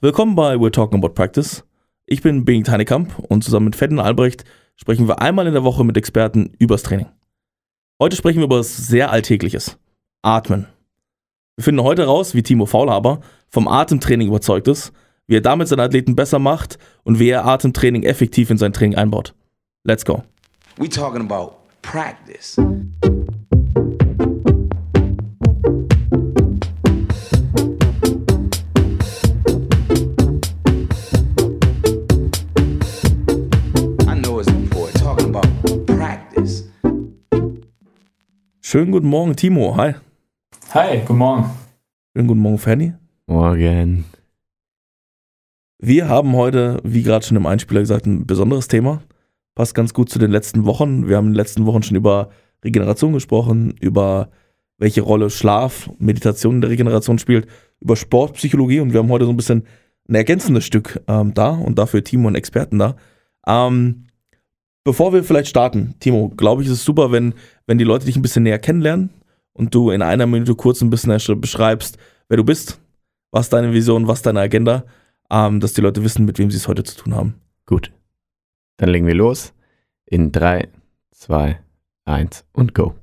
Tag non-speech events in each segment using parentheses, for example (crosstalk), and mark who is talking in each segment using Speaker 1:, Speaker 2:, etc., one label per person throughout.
Speaker 1: Willkommen bei We're Talking About Practice. Ich bin Bengt Heinekamp und zusammen mit Fedden Albrecht sprechen wir einmal in der Woche mit Experten übers Training. Heute sprechen wir über was sehr Alltägliches. Atmen. Wir finden heute raus, wie Timo Faulhaber vom Atemtraining überzeugt ist, wie er damit seine Athleten besser macht und wie er Atemtraining effektiv in sein Training einbaut. Let's go.
Speaker 2: We talking about practice.
Speaker 1: Schönen guten Morgen, Timo. Hi.
Speaker 3: Hi, guten Morgen.
Speaker 1: Schönen guten Morgen, Fanny.
Speaker 4: Morgen.
Speaker 1: Wir haben heute, wie gerade schon im Einspieler gesagt, ein besonderes Thema. Passt ganz gut zu den letzten Wochen. Wir haben in den letzten Wochen schon über Regeneration gesprochen, über welche Rolle Schlaf, Meditation in der Regeneration spielt, über Sportpsychologie und wir haben heute so ein bisschen ein ergänzendes Stück ähm, da und dafür Timo und Experten da. Ähm, bevor wir vielleicht starten, Timo, glaube ich, ist es super, wenn, wenn die Leute dich ein bisschen näher kennenlernen und du in einer Minute kurz ein bisschen beschreibst, wer du bist, was deine Vision, was deine Agenda, ähm, dass die Leute wissen, mit wem sie es heute zu tun haben.
Speaker 4: Gut. Dann legen wir los. In 3, 2, 1 und go.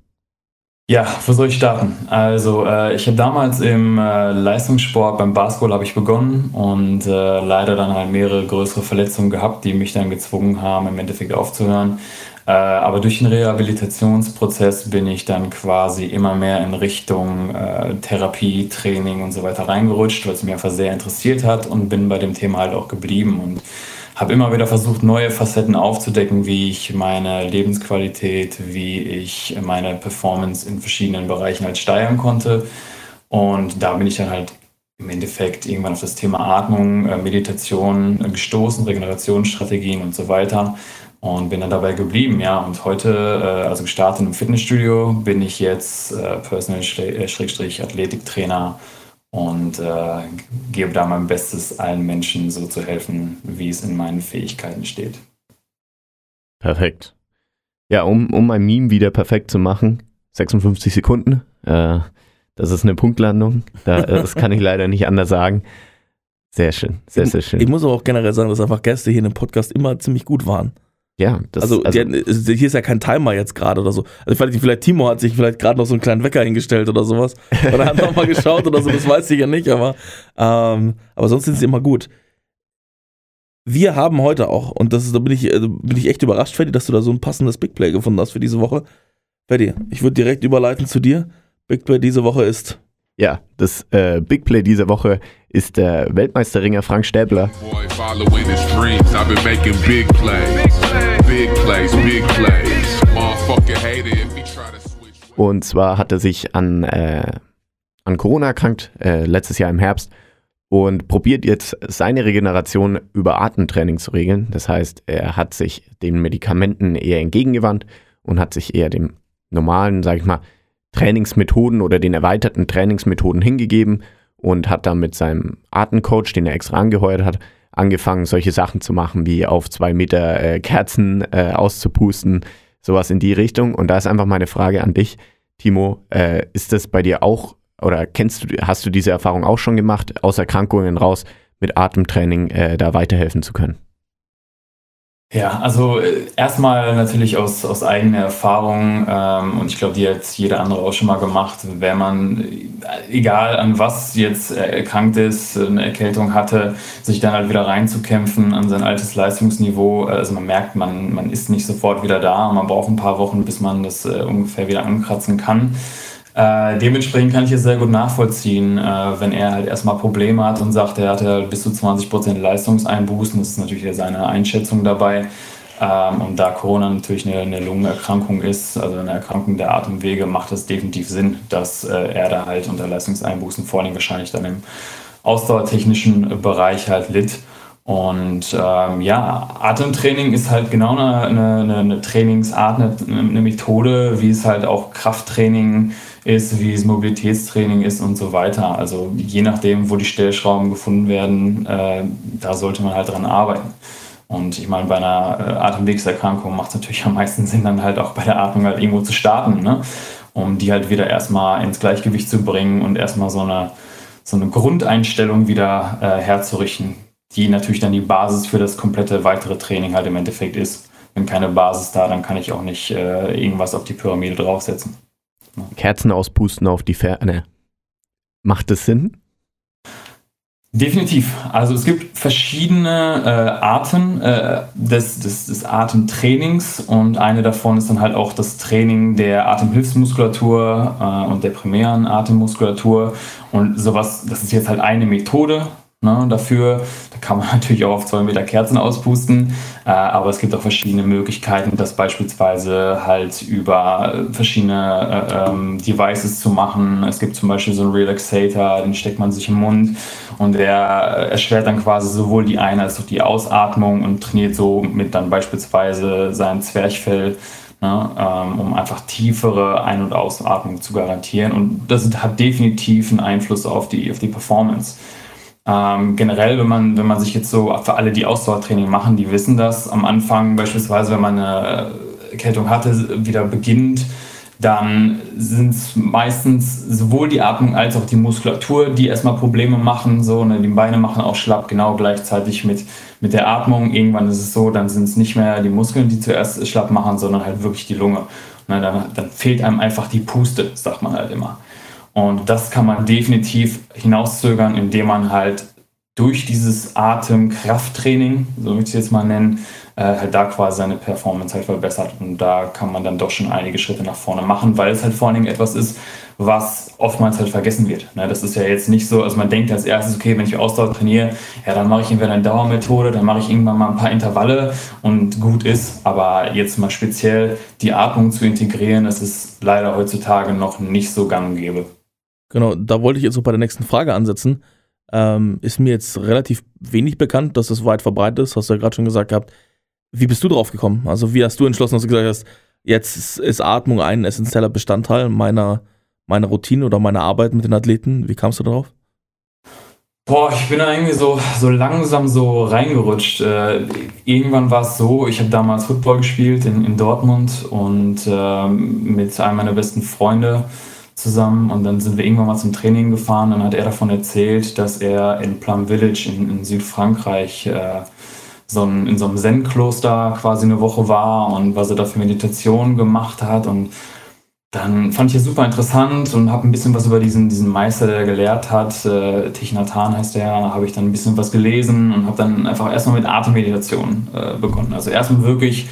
Speaker 3: Ja, wo soll ich starten? Also, äh, ich habe damals im äh, Leistungssport beim Basketball habe ich begonnen und äh, leider dann halt mehrere größere Verletzungen gehabt, die mich dann gezwungen haben, im Endeffekt aufzuhören. Äh, aber durch den Rehabilitationsprozess bin ich dann quasi immer mehr in Richtung äh, Therapie, Training und so weiter reingerutscht, weil es mich einfach sehr interessiert hat und bin bei dem Thema halt auch geblieben und habe immer wieder versucht, neue Facetten aufzudecken, wie ich meine Lebensqualität, wie ich meine Performance in verschiedenen Bereichen halt steigern konnte. Und da bin ich dann halt im Endeffekt irgendwann auf das Thema Atmung, äh, Meditation gestoßen, Regenerationsstrategien und so weiter und bin dann dabei geblieben, ja. Und heute, äh, also gestartet im Fitnessstudio, bin ich jetzt äh, Und äh, gebe da mein Bestes, allen Menschen so zu helfen, wie es in meinen Fähigkeiten steht.
Speaker 4: Perfekt. Ja, um, um mein Meme wieder perfekt zu machen, 56 Sekunden. Äh, das ist eine Punktlandung. Da, äh, das kann ich leider nicht anders sagen. Sehr schön, sehr, sehr schön.
Speaker 1: Ich muss aber auch generell sagen, dass einfach Gäste hier in dem Podcast immer ziemlich gut waren.
Speaker 4: Ja, das,
Speaker 1: also,
Speaker 4: also,
Speaker 1: die, hatten- hier ist ja kein Timer jetzt gerade oder so. Also vielleicht, vielleicht Timo hat sich vielleicht gerade noch so einen kleinen Wecker hingestellt oder sowas. Oder hat noch mal geschaut oder so, das weiß ich ja nicht, aber, ähm, aber sonst sind sie immer gut. Wir haben heute auch, und das ist, da bin ich, äh, bin ich echt überrascht, Freddy, dass du da so ein passendes Big Play gefunden hast für diese Woche. Freddy, ich würde direkt überleiten zu dir. Big Play diese Woche ist
Speaker 4: ja, das äh, Big Play dieser Woche ist der Weltmeisterringer Frank Stäbler.
Speaker 5: Boy, big plays. Big plays, big plays.
Speaker 4: Und zwar hat er sich an, äh, an Corona erkrankt, äh, letztes Jahr im Herbst, und probiert jetzt seine Regeneration über Atemtraining zu regeln. Das heißt, er hat sich den Medikamenten eher entgegengewandt und hat sich eher dem normalen, sag ich mal, Trainingsmethoden oder den erweiterten Trainingsmethoden hingegeben und hat dann mit seinem Atemcoach, den er extra angeheuert hat, angefangen, solche Sachen zu machen, wie auf zwei Meter äh, Kerzen äh, auszupusten, sowas in die Richtung. Und da ist einfach meine Frage an dich, Timo, äh, ist das bei dir auch oder kennst du, hast du diese Erfahrung auch schon gemacht, aus Erkrankungen raus mit Atemtraining äh, da weiterhelfen zu können?
Speaker 3: Ja, also äh, erstmal natürlich aus, aus eigener Erfahrung ähm, und ich glaube, die hat jeder andere auch schon mal gemacht, wenn man, äh, egal an was jetzt erkrankt ist, eine Erkältung hatte, sich dann halt wieder reinzukämpfen an sein altes Leistungsniveau. Also man merkt, man, man ist nicht sofort wieder da man braucht ein paar Wochen, bis man das äh, ungefähr wieder ankratzen kann. Äh, dementsprechend kann ich es sehr gut nachvollziehen, äh, wenn er halt erstmal Probleme hat und sagt, er hatte bis zu 20% Leistungseinbußen. Das ist natürlich seine Einschätzung dabei. Ähm, und da Corona natürlich eine, eine Lungenerkrankung ist, also eine Erkrankung der Atemwege, macht es definitiv Sinn, dass äh, er da halt unter Leistungseinbußen vor allem wahrscheinlich dann im ausdauertechnischen Bereich halt litt. Und ähm, ja, Atemtraining ist halt genau eine, eine, eine Trainingsart, eine, eine Methode, wie es halt auch Krafttraining ist, wie es Mobilitätstraining ist und so weiter. Also je nachdem, wo die Stellschrauben gefunden werden, äh, da sollte man halt dran arbeiten. Und ich meine, bei einer äh, Atemwegserkrankung macht es natürlich am meisten Sinn, dann halt auch bei der Atmung halt irgendwo zu starten, ne? um die halt wieder erstmal ins Gleichgewicht zu bringen und erstmal so eine so eine Grundeinstellung wieder äh, herzurichten, die natürlich dann die Basis für das komplette weitere Training halt im Endeffekt ist. Wenn keine Basis da, dann kann ich auch nicht äh, irgendwas auf die Pyramide draufsetzen.
Speaker 4: Kerzen auspusten auf die Ferne. Macht das Sinn?
Speaker 3: Definitiv. Also es gibt verschiedene äh, Arten äh, des, des, des Atemtrainings und eine davon ist dann halt auch das Training der Atemhilfsmuskulatur äh, und der primären Atemmuskulatur und sowas, das ist jetzt halt eine Methode, Ne, dafür, da kann man (laughs) natürlich auch auf 2 Meter Kerzen auspusten, äh, aber es gibt auch verschiedene Möglichkeiten, das beispielsweise halt über verschiedene äh, ähm, Devices zu machen. Es gibt zum Beispiel so einen Relaxator, den steckt man sich im Mund und der erschwert dann quasi sowohl die Ein- als auch die Ausatmung und trainiert so mit dann beispielsweise sein Zwerchfell. Ne, ähm, um einfach tiefere Ein- und Ausatmung zu garantieren. Und das hat definitiv einen Einfluss auf die, auf die Performance. Ähm, generell, wenn man, wenn man sich jetzt so, für alle, die Ausdauertraining machen, die wissen das, am Anfang beispielsweise, wenn man eine Erkältung hatte, wieder beginnt, dann sind es meistens sowohl die Atmung als auch die Muskulatur, die erstmal Probleme machen. So, ne, die Beine machen auch schlapp, genau gleichzeitig mit, mit der Atmung. Irgendwann ist es so, dann sind es nicht mehr die Muskeln, die zuerst schlapp machen, sondern halt wirklich die Lunge. Ne, dann, dann fehlt einem einfach die Puste, sagt man halt immer. Und das kann man definitiv hinauszögern, indem man halt durch dieses Atemkrafttraining, so möchte ich es jetzt mal nennen, äh, halt da quasi seine Performance halt verbessert. Und da kann man dann doch schon einige Schritte nach vorne machen, weil es halt vor allen Dingen etwas ist, was oftmals halt vergessen wird. Ne? Das ist ja jetzt nicht so, also man denkt als erstes, okay, wenn ich Ausdauer trainiere, ja, dann mache ich entweder eine Dauermethode, dann mache ich irgendwann mal ein paar Intervalle und gut ist. Aber jetzt mal speziell die Atmung zu integrieren, das ist leider heutzutage noch nicht so gang und gäbe.
Speaker 1: Genau, da wollte ich jetzt so bei der nächsten Frage ansetzen. Ähm, ist mir jetzt relativ wenig bekannt, dass es weit verbreitet ist, hast du ja gerade schon gesagt gehabt. Wie bist du drauf gekommen? Also wie hast du entschlossen, dass du gesagt hast, jetzt ist Atmung ein essentieller Bestandteil meiner, meiner Routine oder meiner Arbeit mit den Athleten? Wie kamst du darauf?
Speaker 3: Boah, ich bin da irgendwie so, so langsam so reingerutscht. Äh, irgendwann war es so, ich habe damals Football gespielt in, in Dortmund und äh, mit einem meiner besten Freunde zusammen und dann sind wir irgendwann mal zum Training gefahren. Dann hat er davon erzählt, dass er in Plum Village in, in Südfrankreich äh, so ein, in so einem Zen-Kloster quasi eine Woche war und was er da für Meditation gemacht hat. Und dann fand ich es super interessant und habe ein bisschen was über diesen, diesen Meister, der gelehrt hat, äh, Thich Nhat Hanh heißt der, habe ich dann ein bisschen was gelesen und habe dann einfach erstmal mit Atemmeditation äh, begonnen. Also erstmal wirklich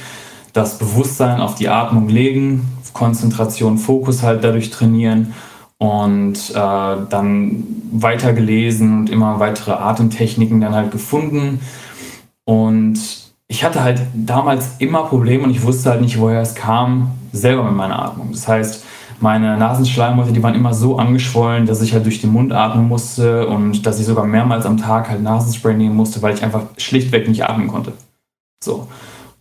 Speaker 3: das Bewusstsein auf die Atmung legen, Konzentration, Fokus halt dadurch trainieren und äh, dann weiter gelesen und immer weitere Atemtechniken dann halt gefunden. Und ich hatte halt damals immer Probleme und ich wusste halt nicht, woher es kam, selber mit meiner Atmung. Das heißt, meine Nasenschleimhäute, die waren immer so angeschwollen, dass ich halt durch den Mund atmen musste und dass ich sogar mehrmals am Tag halt Nasenspray nehmen musste, weil ich einfach schlichtweg nicht atmen konnte. So.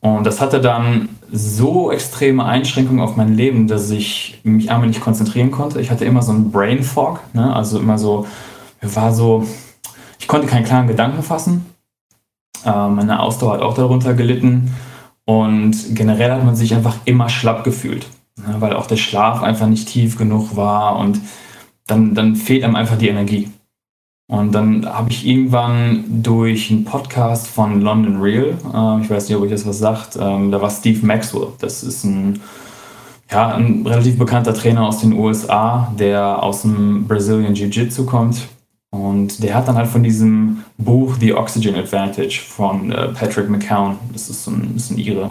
Speaker 3: Und das hatte dann so extreme Einschränkungen auf mein Leben, dass ich mich einmal nicht konzentrieren konnte. Ich hatte immer so einen Brain Fog, ne? also immer so, war so, ich konnte keinen klaren Gedanken fassen. Äh, meine Ausdauer hat auch darunter gelitten. Und generell hat man sich einfach immer schlapp gefühlt, ne? weil auch der Schlaf einfach nicht tief genug war und dann, dann fehlt einem einfach die Energie. Und dann habe ich irgendwann durch einen Podcast von London Real, äh, ich weiß nicht, ob euch das was sagt, ähm, da war Steve Maxwell. Das ist ein, ja, ein relativ bekannter Trainer aus den USA, der aus dem Brazilian Jiu-Jitsu kommt. Und der hat dann halt von diesem Buch The Oxygen Advantage von äh, Patrick McCown, das ist ein, das ist ein Ire,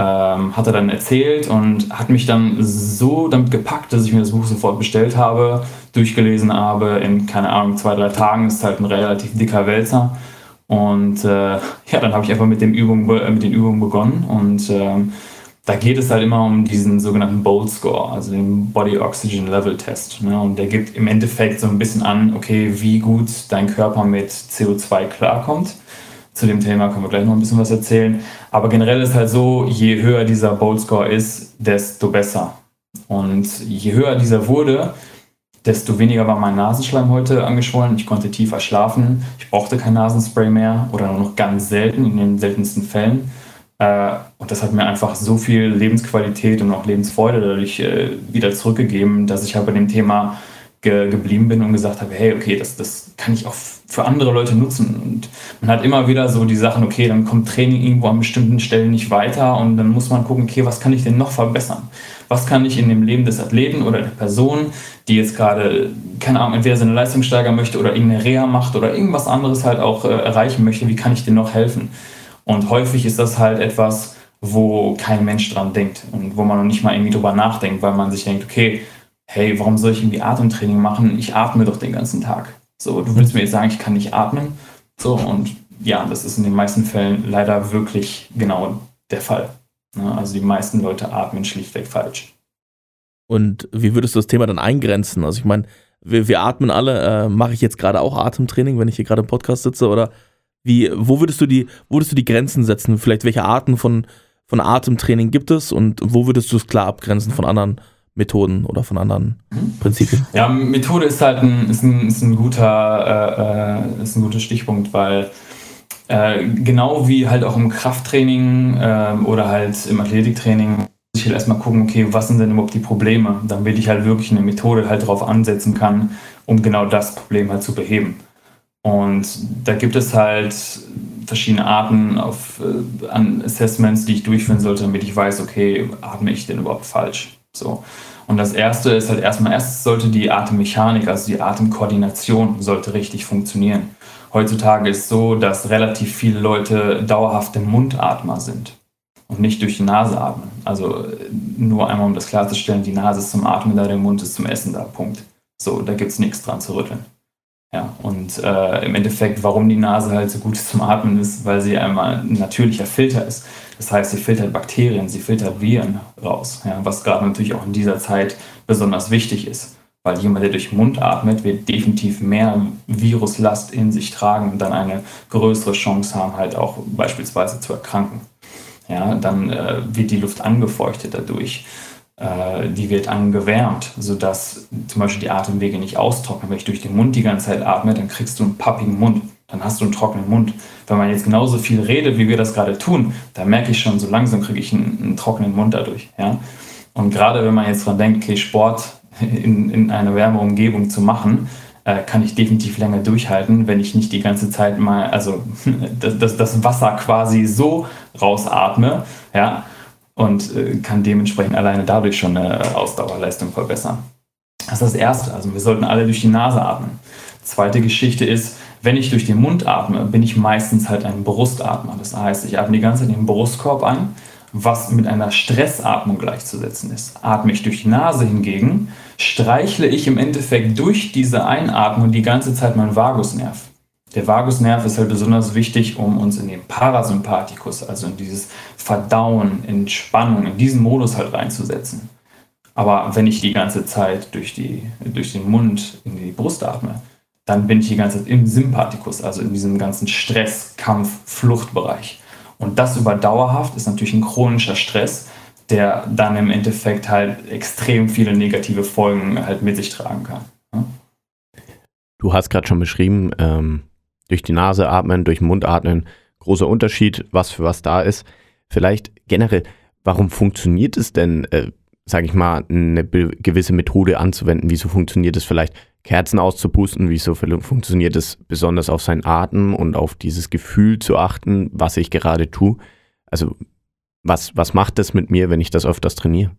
Speaker 3: ähm, hat er dann erzählt und hat mich dann so damit gepackt, dass ich mir das Buch sofort bestellt habe, durchgelesen habe. In, keine Ahnung, zwei, drei Tagen ist halt ein relativ dicker Wälzer. Und äh, ja, dann habe ich einfach mit, dem Übung, äh, mit den Übungen begonnen. Und ähm, da geht es halt immer um diesen sogenannten Bold Score, also den Body Oxygen Level Test. Ne? Und der gibt im Endeffekt so ein bisschen an, okay, wie gut dein Körper mit CO2 klarkommt. Zu dem Thema können wir gleich noch ein bisschen was erzählen. Aber generell ist halt so, je höher dieser Bold Score ist, desto besser. Und je höher dieser wurde, desto weniger war mein Nasenschleim heute angeschwollen. Ich konnte tiefer schlafen. Ich brauchte kein Nasenspray mehr oder nur noch ganz selten, in den seltensten Fällen. Äh, und das hat mir einfach so viel Lebensqualität und auch Lebensfreude dadurch äh, wieder zurückgegeben, dass ich halt bei dem Thema ge geblieben bin und gesagt habe, hey, okay, das, das kann ich auch für andere Leute nutzen. Und man hat immer wieder so die Sachen, okay, dann kommt Training irgendwo an bestimmten Stellen nicht weiter und dann muss man gucken, okay, was kann ich denn noch verbessern? Was kann ich in dem Leben des Athleten oder der Person, die jetzt gerade, keine Ahnung, entweder seine Leistung steigern möchte oder irgendeine Reha macht oder irgendwas anderes halt auch äh, erreichen möchte, wie kann ich denn noch helfen? Und häufig ist das halt etwas, wo kein Mensch dran denkt und wo man noch nicht mal irgendwie drüber nachdenkt, weil man sich denkt, okay, hey, warum soll ich irgendwie Atemtraining machen? Ich atme doch den ganzen Tag. So, du willst mir jetzt sagen, ich kann nicht atmen. So, und ja, das ist in den meisten Fällen leider wirklich genau der Fall. Ne? Also die meisten Leute atmen schlichtweg falsch.
Speaker 1: Und wie würdest du das Thema dann eingrenzen? Also ich meine, wir, wir atmen alle. Äh, Mache ich jetzt gerade auch Atemtraining, wenn ich hier gerade im Podcast sitze? Oder wie, wo würdest du die, wo würdest du die Grenzen setzen? Vielleicht welche Arten von, von Atemtraining gibt es und wo würdest du es klar abgrenzen von anderen Methoden oder von anderen Prinzipien?
Speaker 3: Ja, Methode ist halt ein, ist ein, ist ein, guter, äh, ist ein guter Stichpunkt, weil äh, genau wie halt auch im Krafttraining äh, oder halt im Athletiktraining muss ich halt erstmal gucken, okay, was sind denn überhaupt die Probleme, damit ich halt wirklich eine Methode halt darauf ansetzen kann, um genau das Problem halt zu beheben. Und da gibt es halt verschiedene Arten auf, äh, an Assessments, die ich durchführen sollte, damit ich weiß, okay, atme ich denn überhaupt falsch? So. Und das erste ist halt erstmal, erst sollte die Atemmechanik, also die Atemkoordination, sollte richtig funktionieren. Heutzutage ist so, dass relativ viele Leute dauerhafte Mundatmer sind und nicht durch die Nase atmen. Also nur einmal, um das klarzustellen, die Nase ist zum Atmen da, der Mund ist zum Essen da, Punkt. So, da gibt es nichts dran zu rütteln. Ja, und äh, im Endeffekt, warum die Nase halt so gut zum Atmen ist, weil sie einmal ein natürlicher Filter ist. Das heißt, sie filtert Bakterien, sie filtert Viren raus, ja, was gerade natürlich auch in dieser Zeit besonders wichtig ist. Weil jemand, der durch den Mund atmet, wird definitiv mehr Viruslast in sich tragen und dann eine größere Chance haben, halt auch beispielsweise zu erkranken. Ja, dann äh, wird die Luft angefeuchtet dadurch die wird angewärmt, sodass zum Beispiel die Atemwege nicht austrocknen. Wenn ich durch den Mund die ganze Zeit atme, dann kriegst du einen pappigen Mund, dann hast du einen trockenen Mund. Wenn man jetzt genauso viel redet, wie wir das gerade tun, dann merke ich schon, so langsam kriege ich einen, einen, trockenen Mund dadurch. Ja? Und gerade wenn man jetzt daran denkt, okay, Sport (laughs) in, in einer wärmeren Umgebung zu machen, äh, kann ich definitiv länger durchhalten, wenn ich nicht die ganze Zeit mal, also (laughs) das, das, das Wasser quasi so rausatme, ja, und äh, kann dementsprechend alleine dadurch schon eine Ausdauerleistung verbessern. Das ist das Erste. Also wir sollten alle durch die Nase atmen. Zweite Geschichte ist, wenn ich durch den Mund atme, bin ich meistens halt ein Brustatmer. Das heißt, ich atme die ganze Zeit den Brustkorb ein, was mit einer Stressatmung gleichzusetzen ist. Atme ich durch die Nase hingegen, streichle ich im Endeffekt durch diese Einatmung die ganze Zeit meinen Vagusnerv. Der Vagusnerv ist halt besonders wichtig, um uns in den Parasympathikus, also in dieses Verdauen, Entspannung, in diesen Modus halt reinzusetzen. Aber wenn ich die ganze Zeit durch, die, durch den Mund in die Brust atme, dann bin ich die ganze Zeit im Sympathikus, also in diesem ganzen Stress, Kampf, Fluchtbereich. Und das über dauerhaft ist natürlich ein chronischer Stress, der dann im Endeffekt halt extrem viele negative Folgen halt mit sich tragen kann.
Speaker 4: Du hast gerade schon beschrieben, ähm, durch die Nase atmen, durch den Mund atmen, großer Unterschied, was für was da ist. Vielleicht generell, warum funktioniert es denn, äh, sage ich mal, eine gewisse Methode anzuwenden? Wieso funktioniert es vielleicht, Kerzen auszupusten? Wieso funktioniert es besonders auf seinen Atem und auf dieses Gefühl zu achten, was ich gerade tue? Also was, was macht das mit mir, wenn ich das öfters trainiere?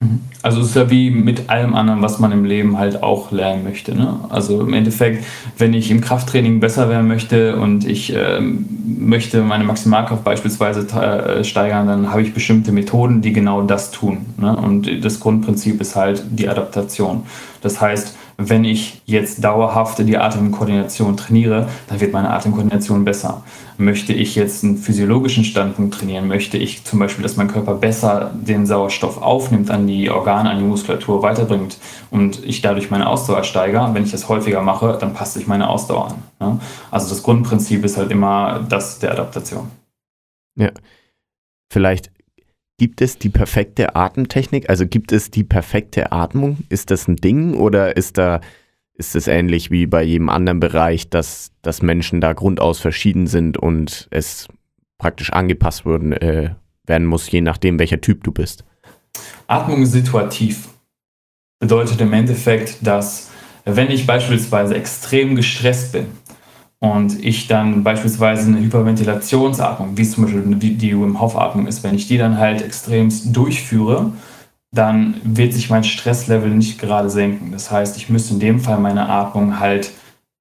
Speaker 3: Mhm. Also es ist ja wie mit allem anderen, was man im Leben halt auch lernen möchte. Ne? Also im Endeffekt, wenn ich im Krafttraining besser werden möchte und ich äh, möchte meine Maximalkraft beispielsweise äh, steigern, dann habe ich bestimmte Methoden, die genau das tun. Ne? Und das Grundprinzip ist halt die Adaptation. Das heißt, wenn ich jetzt dauerhaft die Atemkoordination trainiere, dann wird meine Atemkoordination besser. Möchte ich jetzt einen physiologischen Standpunkt trainieren, möchte ich zum Beispiel, dass mein Körper besser den Sauerstoff aufnimmt, an die Organe, an die Muskulatur weiterbringt und ich dadurch meine Ausdauer steigere, wenn ich das häufiger mache, dann passt sich meine Ausdauer an. Ne? Also das Grundprinzip ist halt immer das der Adaptation.
Speaker 4: Ja. Vielleicht Gibt es die perfekte Atemtechnik? Also gibt es die perfekte Atmung? Ist das ein Ding oder ist da ist es ähnlich wie bei jedem anderen Bereich, dass, dass Menschen da grundaus verschieden sind und es praktisch angepasst werden, äh, werden muss, je nachdem, welcher Typ du bist?
Speaker 3: Atmung situativ. Bedeutet im Endeffekt, dass Wenn ich beispielsweise extrem gestresst bin und ich dann beispielsweise eine Hyperventilationsatmung, wie es zum Beispiel die, Wim Hof Atmung ist, wenn ich die dann halt extremst durchführe, dann wird sich mein Stresslevel nicht gerade senken. Das heißt, ich müsste in dem Fall meine Atmung halt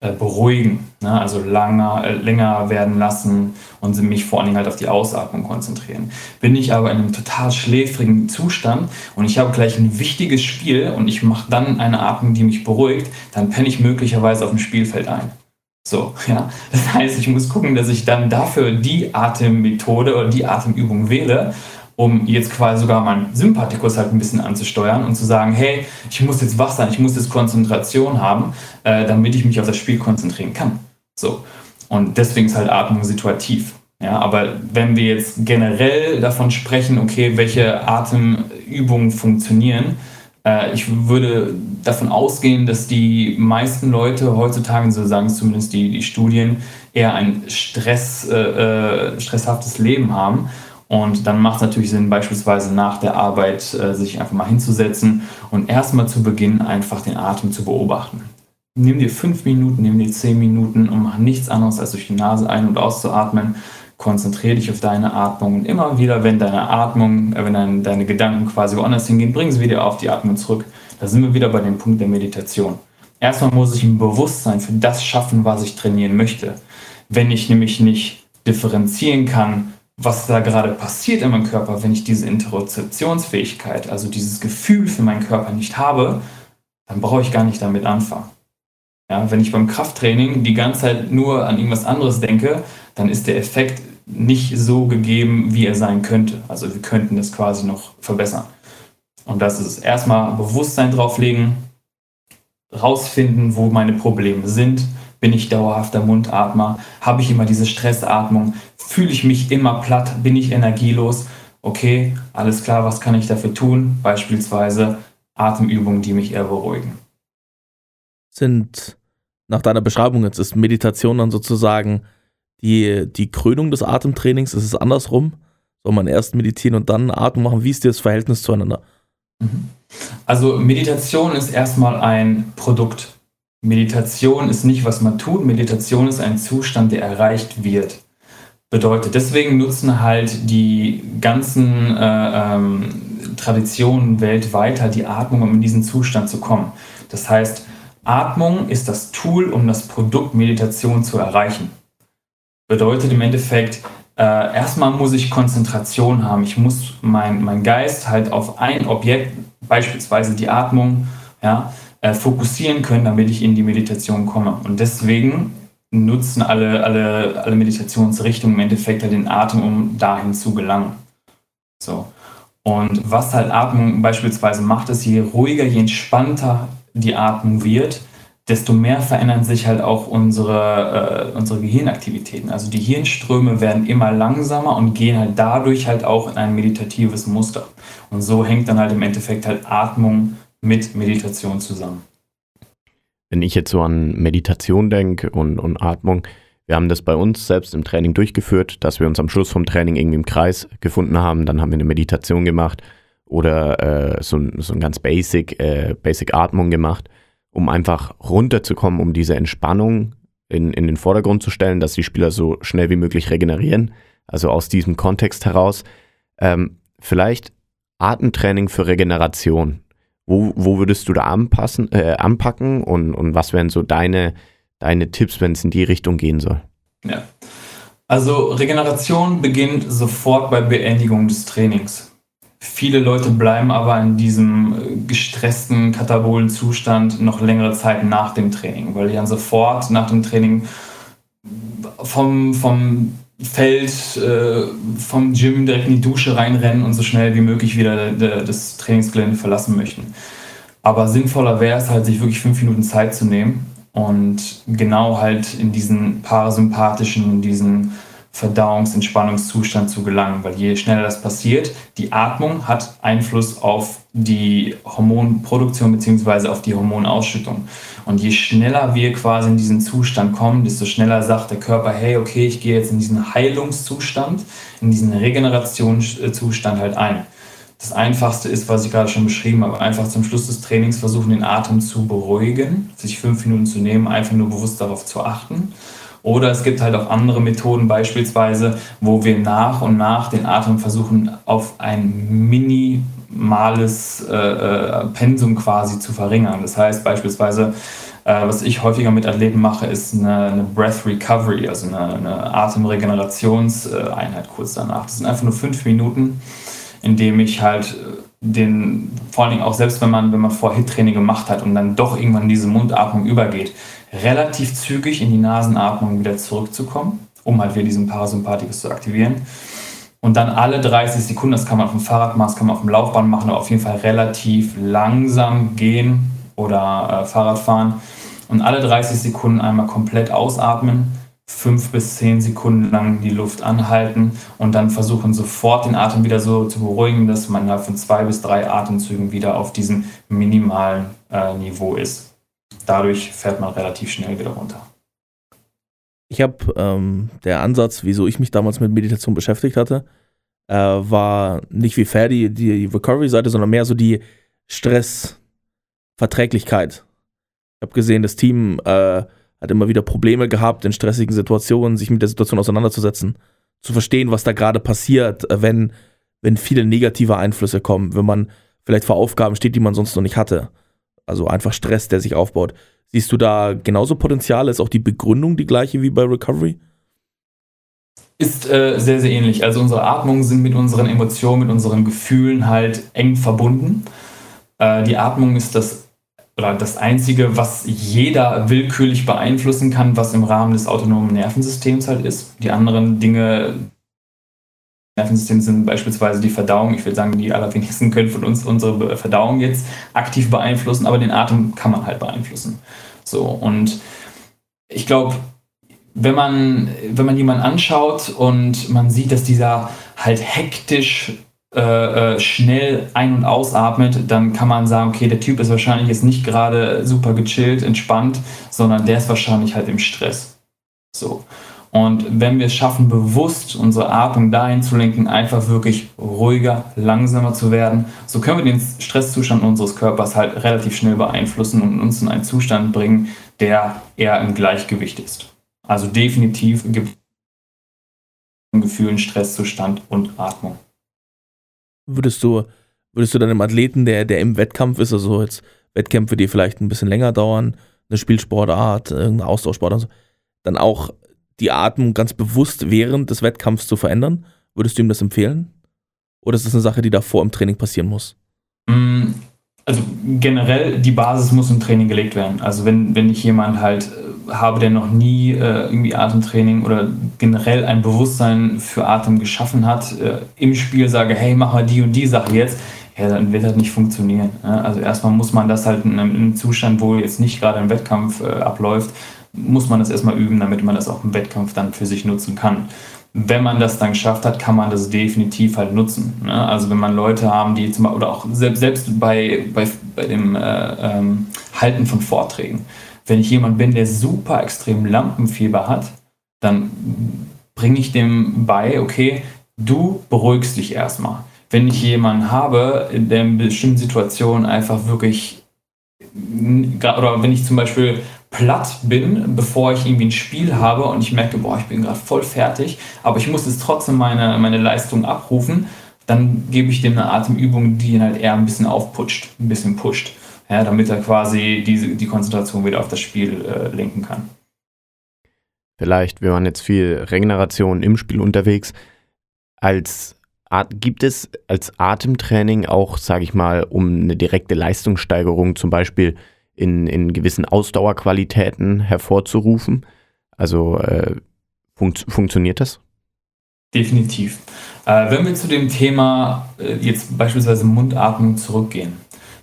Speaker 3: äh, beruhigen, ne? also langer, äh, länger werden lassen und mich vor allen Dingen halt auf die Ausatmung konzentrieren. Bin ich aber in einem total schläfrigen Zustand und ich habe gleich ein wichtiges Spiel und ich mache dann eine Atmung, die mich beruhigt, dann penne ich möglicherweise auf dem Spielfeld ein. So, (laughs) ja. Das heißt, ich muss gucken, dass ich dann dafür die Atemmethode oder die Atemübung wähle, um jetzt quasi sogar meinen Sympathikus halt ein bisschen anzusteuern und zu sagen, hey, ich muss jetzt wach sein, ich muss jetzt Konzentration haben, äh, damit ich mich auf das Spiel konzentrieren kann. So. Und deswegen ist halt Atmung situativ. Ja, aber wenn wir jetzt generell davon sprechen, okay, welche Atemübungen funktionieren, ich würde davon ausgehen, dass die meisten Leute heutzutage, so sagen es zumindest die, die Studien, eher ein Stress, äh, äh stresshaftes Leben haben und dann macht es natürlich Sinn, beispielsweise nach der Arbeit äh, sich einfach mal hinzusetzen und erstmal zu Beginn einfach den Atem zu beobachten. Nimm dir fünf Minuten, nimm dir zehn Minuten und mach nichts anderes als durch die Nase ein- und auszuatmen. Konzentriere dich auf deine Atmung und immer wieder, wenn deine Atmung, äh, wenn dein, deine Gedanken quasi woanders hingehen, bring sie wieder auf die Atmung zurück. Da sind wir wieder bei dem Punkt der Meditation. Erstmal muss ich ein Bewusstsein für das schaffen, was ich trainieren möchte. Wenn ich nämlich nicht differenzieren kann, was da gerade passiert in meinem Körper, wenn ich diese Interozeptionsfähigkeit, also dieses Gefühl für meinen Körper nicht habe, dann brauche ich gar nicht damit anfangen. Ja, wenn ich beim Krafttraining die ganze Zeit nur an irgendwas anderes denke, dann ist der Effekt nicht so gegeben, wie er sein könnte. Also wir könnten das quasi noch verbessern. Und das ist erstmal Bewusstsein drauflegen, rausfinden, wo meine Probleme sind, bin ich dauerhafter Mundatmer? Habe ich immer diese Stressatmung? Fühle ich mich immer platt? Bin ich energielos? Okay, alles klar, was kann ich dafür tun? Beispielsweise Atemübungen, die mich eher beruhigen.
Speaker 1: Sind nach deiner Beschreibung jetzt ist Meditation dann sozusagen die, die Krönung des Atemtrainings? Ist es andersrum? Soll man erst meditieren und dann Atmen machen? Wie ist dir das Verhältnis zueinander?
Speaker 3: Mhm. Also Meditation ist erstmal ein Produkt. Meditation ist nicht, was man tut. Meditation ist ein Zustand, der erreicht wird. Bedeutet, deswegen nutzen halt die ganzen äh, ähm, Traditionen weltweit halt die Atmung, um in diesen Zustand zu kommen. Das heißt, Atmung ist das Tool, um das Produkt Meditation zu erreichen. Bedeutet im Endeffekt, äh, erstmal muss ich Konzentration haben. Ich muss mein, mein Geist halt auf ein Objekt, beispielsweise die Atmung, ja, äh, fokussieren können, damit ich in die Meditation komme. Und deswegen nutzen alle, alle, alle Meditationsrichtungen im Endeffekt halt den Atem, um dahin zu gelangen. So. Und was halt Atmung beispielsweise macht, ist, je ruhiger, je entspannter die Atmung wird, desto mehr verändern sich halt auch unsere, äh, unsere Gehirnaktivitäten. Also die Hirnströme werden immer langsamer und gehen halt dadurch halt auch in ein meditatives Muster. Und so hängt dann halt im Endeffekt halt Atmung mit Meditation zusammen.
Speaker 4: Wenn ich jetzt so an Meditation denke und, und Atmung, wir haben das bei uns selbst im Training durchgeführt, dass wir uns am Schluss vom Training irgendwie im Kreis gefunden haben, dann haben wir eine Meditation gemacht oder äh, so, so ein ganz basic, äh, basic Atmung gemacht, um einfach runterzukommen, um diese Entspannung in, in den Vordergrund zu stellen, dass die Spieler so schnell wie möglich regenerieren. Also aus diesem Kontext heraus. Ähm, vielleicht Atemtraining für Regeneration. Wo, wo würdest du da anpassen, äh, anpacken und, und was wären so deine, deine Tipps, wenn es in die Richtung gehen soll?
Speaker 3: Ja. Also Regeneration beginnt sofort bei Beendigung des Trainings. Viele Leute bleiben aber in diesem äh, gestressten, katabolen Zustand noch längere Zeit nach dem Training, weil die dann sofort nach dem Training vom, vom Feld äh, vom Gym direkt in die Dusche reinrennen und so schnell wie möglich wieder das Trainingsgelände verlassen möchten. Aber sinnvoller wäre es halt, sich wirklich fünf Minuten Zeit zu nehmen und genau halt in diesen parasympathischen, in diesen Verdauungs-, Entspannungszustand zu gelangen, weil je schneller das passiert, die Atmung hat Einfluss auf die Hormonproduktion bzw. auf die Hormonausschüttung. Und je schneller wir quasi in diesen Zustand kommen, desto schneller sagt der Körper, hey, okay, ich gehe jetzt in diesen Heilungszustand, in diesen Regenerationszustand halt ein. Das Einfachste ist, was ich gerade schon beschrieben habe, einfach zum Schluss des Trainings versuchen, den Atem zu beruhigen, sich fünf Minuten zu nehmen, einfach nur bewusst darauf zu achten. Oder es gibt halt auch andere Methoden, beispielsweise, wo wir nach und nach den Atem versuchen, auf ein minimales äh, äh, Pensum quasi zu verringern. Das heißt beispielsweise, äh, was ich häufiger mit Athleten mache, ist eine, eine Breath Recovery, also eine, eine Atemregenerationseinheit kurz danach. Das sind einfach nur fünf Minuten, in dem ich halt den, vor allen Dingen auch selbst wenn man, wenn man vor Hit-Training gemacht hat und dann doch irgendwann diese Mundatmung übergeht, relativ zügig in die Nasenatmung wieder zurückzukommen, um halt wieder diesen Parasympathikus zu aktivieren. Und dann alle 30 Sekunden, das kann man auf dem Fahrrad machen, das kann man auf dem Laufband machen, aber auf jeden Fall relativ langsam gehen oder äh, Fahrrad fahren. Und alle 30 Sekunden einmal komplett ausatmen, fünf bis zehn Sekunden lang die Luft anhalten und dann versuchen sofort den Atem wieder so zu beruhigen, dass man innerhalb von zwei bis drei Atemzügen wieder auf diesem minimalen äh, Niveau ist dadurch fährt man relativ schnell wieder runter.
Speaker 1: Ich habe ähm, der Ansatz, wieso ich mich damals mit Meditation beschäftigt hatte, äh, war nicht wie Ferdi die Recovery-Seite, sondern mehr so die Stressverträglichkeit. Ich habe gesehen, das Team äh, hat immer wieder Probleme gehabt, in stressigen Situationen sich mit der Situation auseinanderzusetzen, zu verstehen, was da gerade passiert, äh, wenn, wenn viele negative Einflüsse kommen, wenn man vielleicht vor Aufgaben steht, die man sonst noch nicht hatte also einfach Stress, der sich aufbaut. Siehst du da genauso Potenzial? Ist auch die Begründung die gleiche wie bei Recovery?
Speaker 3: Ist äh, sehr, sehr ähnlich. Also unsere Atmungen sind mit unseren Emotionen, mit unseren Gefühlen halt eng verbunden. Äh, die Atmung ist das oder das Einzige, was jeder willkürlich beeinflussen kann, was im Rahmen des autonomen Nervensystems halt ist. Die anderen Dinge, Nervensystem sind beispielsweise die Verdauung. Ich würde sagen, die allerwenigsten können von uns unsere Verdauung jetzt aktiv beeinflussen, aber den Atem kann man halt beeinflussen. So, und ich glaube, wenn man, wenn man jemanden anschaut und man sieht, dass dieser halt hektisch äh, äh schnell ein- und ausatmet, dann kann man sagen, okay, der Typ ist wahrscheinlich jetzt nicht gerade super gechillt, entspannt, sondern der ist wahrscheinlich halt im Stress. So. Und wenn wir es schaffen, bewusst unsere Atmung dahin zu lenken, einfach wirklich ruhiger, langsamer zu werden, so können wir den Stresszustand unseres Körpers halt relativ schnell beeinflussen und uns in einen Zustand bringen, der eher im Gleichgewicht ist. Also definitiv gibt es Gefühlen, Stresszustand und Atmung.
Speaker 1: Würdest du, würdest du dann einem Athleten, der, der im Wettkampf ist, also jetzt Wettkämpfe, die vielleicht ein bisschen länger dauern, eine Spielsportart, irgendeine so, dann auch die Atmung ganz bewusst während des Wettkampfs zu verändern? Würdest du ihm das empfehlen? Oder ist das eine Sache, die davor im Training passieren muss?
Speaker 3: Mm, also generell, die Basis muss im Training gelegt werden. Also wenn, wenn ich jemand halt äh, habe, der noch nie äh, irgendwie Atemtraining oder generell ein Bewusstsein für Atem geschaffen hat, äh, im Spiel sage, hey, mach mal die und die Sache jetzt, ja, dann wird das nicht funktionieren. Ne? Also erstmal muss man das halt in einem, in einem Zustand, wo jetzt nicht gerade ein Wettkampf äh, abläuft, muss man das erstmal üben, damit man das auch im Wettkampf dann für sich nutzen kann. Wenn man das dann geschafft hat, kann man das definitiv halt nutzen. Ne? Also wenn man Leute haben, die zum Beispiel, oder auch selbst, selbst bei, bei, bei dem äh, ähm, Halten von Vorträgen, wenn ich jemand bin, der super extrem Lampenfieber hat, dann bringe ich dem bei, okay, du beruhigst dich erstmal. Wenn ich jemanden habe, der in bestimmten Situationen einfach wirklich, oder wenn ich zum Beispiel platt bin, bevor ich irgendwie ein Spiel habe und ich merke, boah, ich bin gerade voll fertig, aber ich muss jetzt trotzdem meine, meine Leistung abrufen, dann gebe ich dem eine Atemübung, die ihn halt eher ein bisschen aufputscht, ein bisschen pusht, ja, damit er quasi diese, die Konzentration wieder auf das Spiel äh, lenken kann.
Speaker 4: Vielleicht, wir waren jetzt viel Regeneration im Spiel unterwegs. Als gibt es als Atemtraining auch, sage ich mal, um eine direkte Leistungssteigerung zum Beispiel in, in gewissen Ausdauerqualitäten hervorzurufen. Also äh, funkt, funktioniert das?
Speaker 3: Definitiv. Äh, wenn wir zu dem Thema äh, jetzt beispielsweise Mundatmung zurückgehen,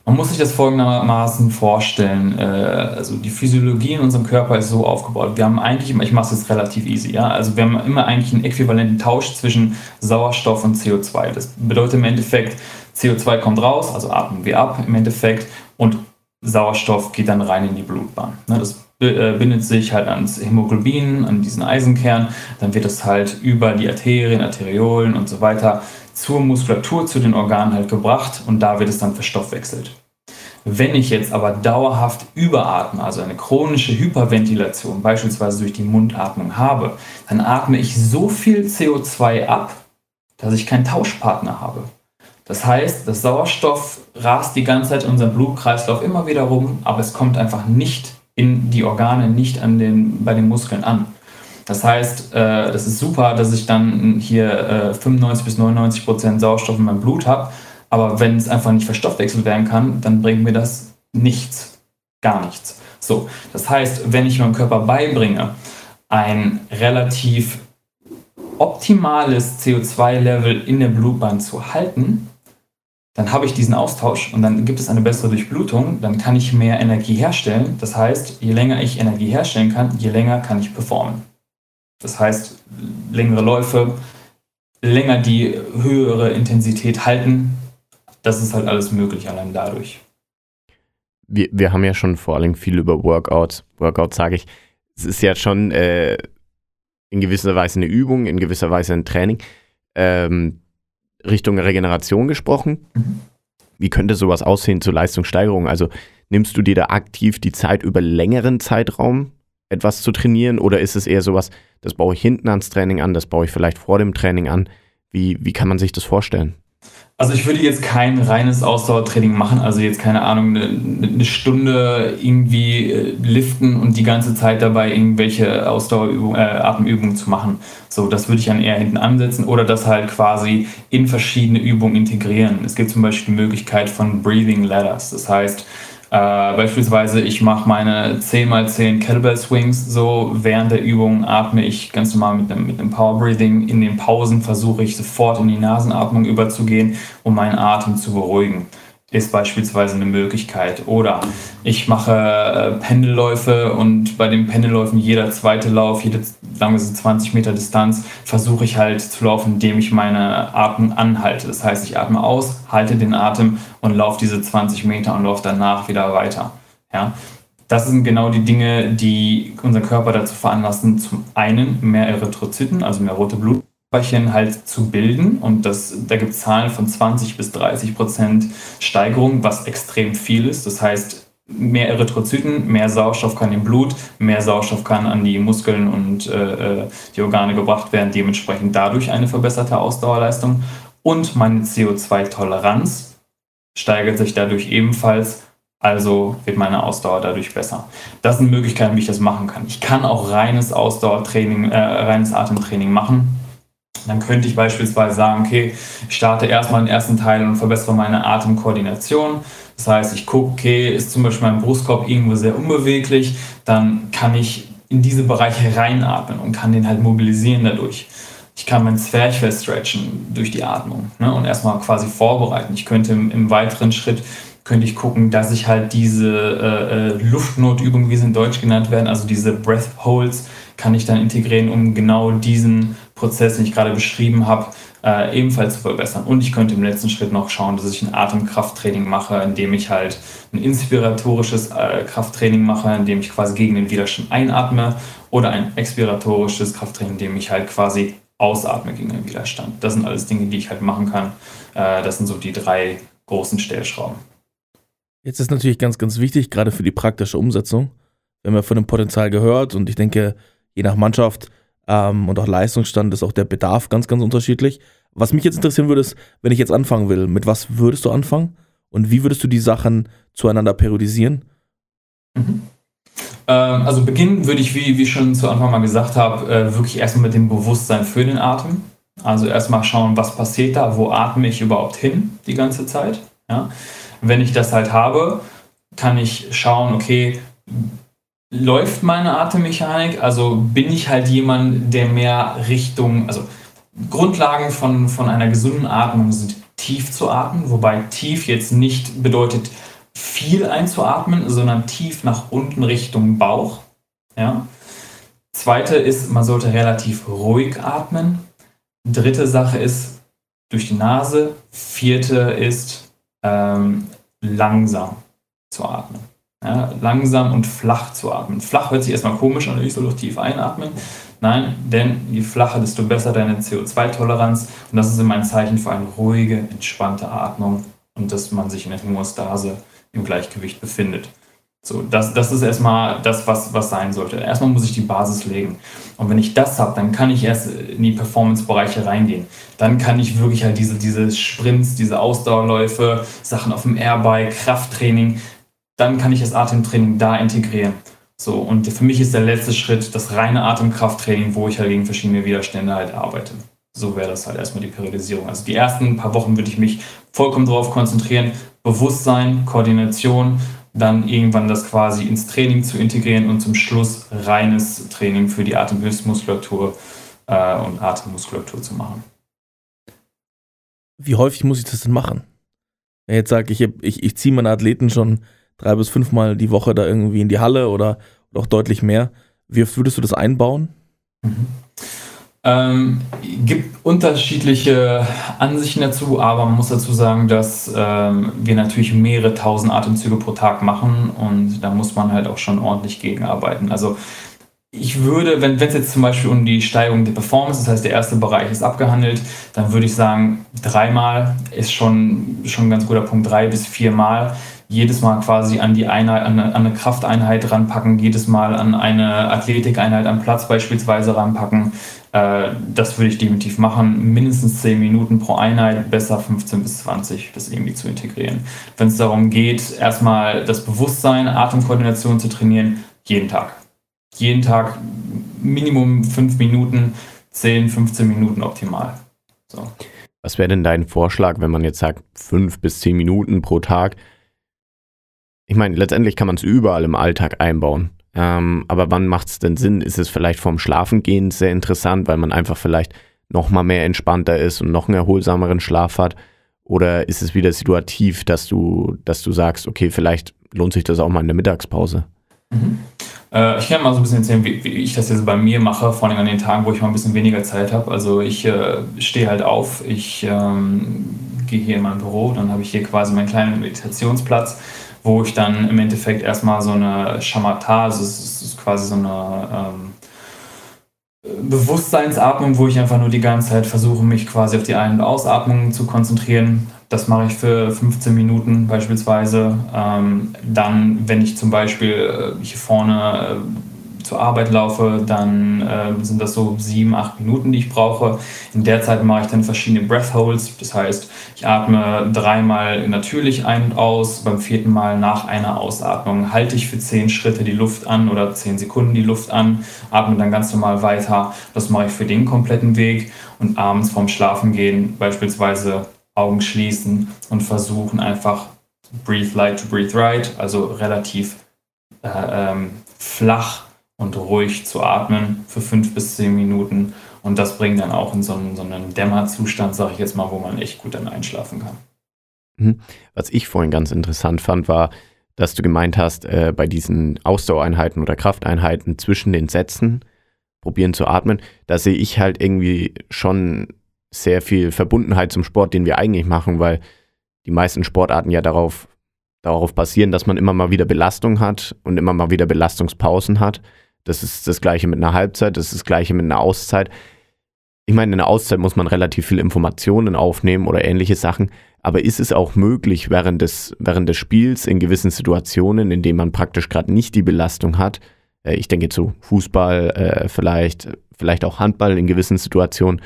Speaker 3: man muss sich das folgendermaßen vorstellen. Äh, also die Physiologie in unserem Körper ist so aufgebaut. Wir haben eigentlich immer, ich mache es jetzt relativ easy, ja. Also wir haben immer eigentlich einen äquivalenten Tausch zwischen Sauerstoff und CO2. Das bedeutet im Endeffekt, CO2 kommt raus, also atmen wir ab im Endeffekt und Sauerstoff geht dann rein in die Blutbahn. Ne, das äh, bindet sich halt ans Hämoglobin, an diesen Eisenkern, dann wird es halt über die Arterien, Arteriolen und so weiter zur Muskulatur, zu den Organen halt gebracht und da wird es dann verstoffwechselt. Wenn ich jetzt aber dauerhaft überatme, also eine chronische Hyperventilation, beispielsweise durch die Mundatmung habe, dann atme ich so viel CO2 ab, dass ich keinen Tauschpartner habe. Das heißt, das Sauerstoff rast die ganze Zeit in unserem Blutkreislauf immer wieder rum, aber es kommt einfach nicht in die Organe, nicht an den, bei den Muskeln an. Das heißt, äh, ist super, dass ich dann hier äh, 95 bis 99 Prozent Sauerstoff in meinem Blut habe, aber wenn es einfach nicht verstoffwechselt werden kann, dann bringt mir das nichts, gar nichts. So, das heißt, wenn ich meinem Körper beibringe, ein relativ optimales CO2-Level in der Blutbahn zu halten, dann habe ich diesen Austausch und dann gibt es eine bessere Durchblutung, dann kann ich mehr Energie herstellen. Das heißt, je länger ich Energie herstellen kann, je länger kann ich performen. Das heißt, längere Läufe, länger die höhere Intensität halten, das ist halt alles möglich allein dadurch.
Speaker 4: Wir, wir haben ja schon vor allem viel über Workouts. Workout sage ich, es ist ja schon äh, in gewisser Weise eine Übung, in gewisser Weise ein Training. Ähm, Richtung Regeneration gesprochen. Mhm. Wie könnte sowas aussehen zur Leistungssteigerung? Also nimmst du dir da aktiv die Zeit über längeren Zeitraum etwas zu trainieren oder ist es eher sowas, das baue ich hinten ans Training an, das baue ich vielleicht vor dem Training an? Wie, wie kann man sich das vorstellen?
Speaker 3: Also ich würde jetzt kein reines Ausdauertraining machen, also jetzt keine Ahnung, eine, eine Stunde irgendwie äh, liften und die ganze Zeit dabei irgendwelche Ausdauerübungen, äh, Atemübungen zu machen. So, das würde ich dann eher hinten ansetzen oder das halt quasi in verschiedene Übungen integrieren. Es gibt zum Beispiel die Möglichkeit von Breathing Ladders. Das heißt, äh, beispielsweise, ich mache meine 10x10 Kettlebell Swings so. Während der Übung atme ich ganz normal mit einem, mit einem Power Breathing. In den Pausen versuche ich sofort in die Nasenatmung überzugehen, um meinen Atem zu beruhigen ist beispielsweise eine Möglichkeit. Oder ich mache äh, Pendelläufe und bei den Pendelläufen jeder zweite Lauf, jede sagen wir so 20 Meter Distanz, versuche ich halt zu laufen, indem ich meine Atmung anhalte. Das heißt, ich atme aus, halte den Atem und laufe diese 20 Meter und laufe danach wieder weiter. Ja? Das sind genau die Dinge, die unseren Körper dazu veranlassen, zum einen mehr Erythrozyten, also mehr rote Blut halt zu bilden. Und das, da gibt es Zahlen von 20 bis 30 Prozent Steigerung, was extrem viel ist. Das heißt, mehr Erythrozyten, mehr Sauerstoff kann im Blut, mehr Sauerstoff kann an die Muskeln und äh, äh die Organe gebracht werden, dementsprechend dadurch eine verbesserte Ausdauerleistung. Und meine CO2-Toleranz steigert sich dadurch ebenfalls, also wird meine Ausdauer dadurch besser. Das sind Möglichkeiten, wie ich das machen kann. Ich kann auch reines Ausdauertraining, äh, reines Atemtraining machen dann könnte ich beispielsweise sagen, okay, ich starte erstmal den ersten Teil und verbessere meine Atemkoordination. Das heißt, ich gucke, okay, ist zum Beispiel mein Brustkorb irgendwo sehr unbeweglich, dann kann ich in diese Bereiche reinatmen und kann den halt mobilisieren dadurch. Ich kann mein Zwerchfell stretchen durch die Atmung ne, und erstmal quasi vorbereiten. Ich könnte im, im weiteren Schritt könnte ich gucken, dass ich halt diese äh, äh Luftnotübungen, wie sie in Deutsch genannt werden, also diese Breath Holds, kann ich dann integrieren, um genau diesen Prozess, den ich gerade beschrieben habe, äh, ebenfalls zu verbessern. Und ich könnte im letzten Schritt noch schauen, dass ich ein Atemkrafttraining mache, indem ich halt ein inspiratorisches äh, Krafttraining mache, indem ich quasi gegen den Widerstand einatme oder ein expiratorisches Krafttraining, indem ich halt quasi ausatme gegen den Widerstand. Das sind alles Dinge, die ich halt machen kann. Äh, das sind so die drei großen Stellschrauben.
Speaker 1: Jetzt ist natürlich ganz, ganz wichtig, gerade für die praktische Umsetzung. Wir haben von dem Potenzial gehört und ich denke, je nach Mannschaft ähm, und auch Leistungsstand ist auch der Bedarf ganz, ganz unterschiedlich. Was mich jetzt interessieren würde, ist, wenn ich jetzt anfangen will, mit was würdest du anfangen und wie würdest du die Sachen zueinander periodisieren?
Speaker 3: Mhm. Ähm, also beginnen würde ich, wie, wie schon zu Anfang mal gesagt habe, äh, wirklich erstmal mit dem Bewusstsein für den Atem. Also erstmal schauen, was passiert da, wo atme ich überhaupt hin die ganze Zeit. Ja? Wenn ich das halt habe, kann ich schauen, okay, läuft meine Atemmechanik? Also bin ich halt jemand, der mehr Richtung, also Grundlagen von, von einer gesunden Atmung sind tief zu atmen, wobei tief jetzt nicht bedeutet viel einzuatmen, sondern tief nach unten Richtung Bauch. Ja. Zweite ist, man sollte relativ ruhig atmen. Dritte Sache ist durch die Nase. Vierte ist ähm, langsam zu atmen. Ja, langsam und flach zu atmen. Flach hört sich erstmal komisch an, ich soll doch tief einatmen. Nein, denn je flacher, desto besser deine CO2-Toleranz. Und das ist immer ein Zeichen für eine ruhige, entspannte Atmung und dass man sich in der Homostase im Gleichgewicht befindet. So, das, das ist erstmal das, was, was sein sollte. Erstmal muss ich die Basis legen. Und wenn ich das habe, dann kann ich erst in die Performance-Bereiche reingehen. Dann kann ich wirklich halt diese, diese Sprints, diese Ausdauerläufe, Sachen auf dem Airbike, Krafttraining, dann kann ich das Atemtraining da integrieren. So, und für mich ist der letzte Schritt das reine Atemkrafttraining, wo ich halt gegen verschiedene Widerstände halt arbeite. So wäre das halt erstmal die Periodisierung. Also die ersten paar Wochen würde ich mich vollkommen darauf konzentrieren, Bewusstsein, Koordination, dann irgendwann das quasi ins Training zu integrieren und zum Schluss reines Training für die Atemhilfsmuskulatur äh, und Atemmuskulatur zu machen.
Speaker 1: Wie häufig muss ich das denn machen? Jetzt sage, ich, ich, ich ziehe meine Athleten schon drei bis fünfmal die Woche da irgendwie in die Halle oder, auch deutlich mehr. Wie oft würdest du das einbauen?
Speaker 3: Mhm. Ähm, gibt unterschiedliche Ansichten dazu, aber man muss dazu sagen, dass ähm, wir natürlich mehrere tausend Atemzüge pro Tag machen und da muss man halt auch schon ordentlich gegenarbeiten. Also ich würde, wenn es jetzt zum Beispiel um die Steigerung der Performance, das heißt der erste Bereich ist abgehandelt, dann würde ich sagen, dreimal ist schon, schon ein ganz guter Punkt, drei bis viermal jedes Mal quasi an die Einheit, an eine, an eine Krafteinheit ranpacken, jedes Mal an eine Athletikeinheit am Platz beispielsweise ranpacken. Äh, das würde ich definitiv machen. Mindestens 10 Minuten pro Einheit, besser 15 bis 20, das irgendwie zu integrieren. Wenn es darum geht, erstmal das Bewusstsein, Atemkoordination zu trainieren, jeden Tag. Jeden Tag Minimum 5 Minuten, 10, 15 Minuten optimal. So.
Speaker 4: Was wäre denn dein Vorschlag, wenn man jetzt sagt, 5 bis 10 Minuten pro Tag? Ich meine, letztendlich kann man es überall im Alltag einbauen. Ähm, aber wann macht es denn Sinn? Ist es vielleicht vorm Schlafengehen sehr interessant, weil man einfach vielleicht noch mal mehr entspannter ist und noch einen erholsameren Schlaf hat? Oder ist es wieder situativ, dass du, dass du sagst, okay, vielleicht lohnt sich das auch mal in der Mittagspause?
Speaker 3: Mhm. Äh, ich kann mal so ein bisschen erzählen, wie, wie, ich das jetzt bei mir mache, vor allem an den Tagen, wo ich mal ein bisschen weniger Zeit habe. Also ich äh, stehe halt auf, ich ähm, gehe hier in mein Büro, dann habe ich hier quasi meinen kleinen Meditationsplatz wo ich dann im Endeffekt erstmal so eine Shamatha, also es ist quasi so eine ähm, Bewusstseinsatmung, wo ich einfach nur die ganze Zeit versuche, mich quasi auf die Ein- und Ausatmung zu konzentrieren. Das mache ich für 15 Minuten beispielsweise. Ähm, dann, wenn ich zum Beispiel äh, hier vorne äh, zur Arbeit laufe, dann äh, sind das so sieben, acht Minuten, die ich brauche. In der Zeit mache ich dann verschiedene Breath Holds. Das heißt, ich atme dreimal natürlich ein und aus. Beim vierten Mal nach einer Ausatmung halte ich für zehn Schritte die Luft an oder zehn Sekunden die Luft an, atme dann ganz normal weiter. Das mache ich für den kompletten Weg. Und abends vorm Schlafengehen beispielsweise Augen schließen und versuchen einfach breathe light to breathe right, also relativ äh, ähm, flach und ruhig zu atmen für fünf bis zehn Minuten. Und das bringt dann auch in so einen, so einen Dämmerzustand, sage ich jetzt mal, wo man echt gut dann einschlafen kann.
Speaker 4: Mhm. Was ich vorhin ganz interessant fand, war, dass du gemeint hast, äh, bei diesen Ausdauereinheiten oder Krafteinheiten zwischen den Sätzen probieren zu atmen. Da sehe ich halt irgendwie schon sehr viel Verbundenheit zum Sport, den wir eigentlich machen, weil die meisten Sportarten ja darauf, darauf basieren, dass man immer mal wieder Belastung hat und immer mal wieder Belastungspausen hat. Das ist das gleiche mit einer Halbzeit, das ist das gleiche mit einer Auszeit. Ich meine, in einer Auszeit muss man relativ viel Informationen aufnehmen oder ähnliche Sachen, aber ist es auch möglich, während des, während des Spiels in gewissen Situationen, in denen man praktisch gerade nicht die Belastung hat, äh, ich denke zu Fußball, äh, vielleicht, vielleicht auch Handball in gewissen Situationen,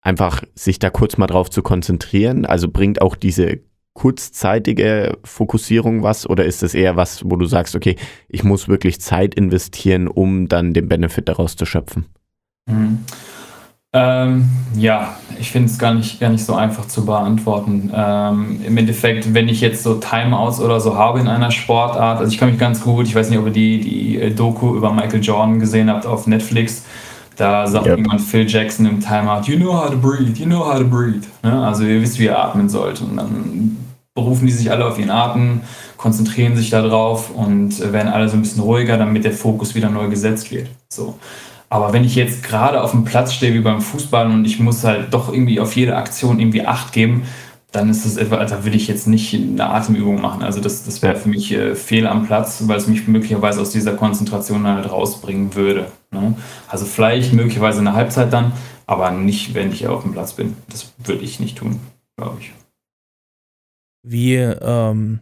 Speaker 4: einfach sich da kurz mal drauf zu konzentrieren? Also bringt auch diese kurzzeitige Fokussierung was oder ist es eher was, wo du sagst, okay, ich muss wirklich Zeit investieren, um dann den Benefit daraus zu schöpfen?
Speaker 3: Mhm. Ähm, ja, ich finde es gar nicht, gar nicht so einfach zu beantworten. Ähm, Im Endeffekt, wenn ich jetzt so Timeouts oder so habe in einer Sportart, also ich kann mich ganz gut, ich weiß nicht, ob ihr die, die Doku über Michael Jordan gesehen habt auf Netflix, da sagt yep. jemand Phil Jackson im Timeout, you know how to breathe, you know how to breathe. Ne? Also ihr wisst, wie ihr atmen sollt. Und dann berufen die sich alle auf ihren Atem, konzentrieren sich darauf und werden alle so ein bisschen ruhiger, damit der Fokus wieder neu gesetzt wird. So. Aber wenn ich jetzt gerade auf dem Platz stehe wie beim Fußball und ich muss halt doch irgendwie auf jede Aktion irgendwie Acht geben, dann ist das etwa, da würde ich jetzt nicht eine Atemübung machen. Also das, das wäre für mich äh, fehl am Platz, weil es mich möglicherweise aus dieser Konzentration halt rausbringen würde. Ne? Also vielleicht möglicherweise eine Halbzeit dann, aber nicht, wenn ich auf dem Platz bin. Das würde ich nicht tun, glaube ich.
Speaker 1: Wie, ähm,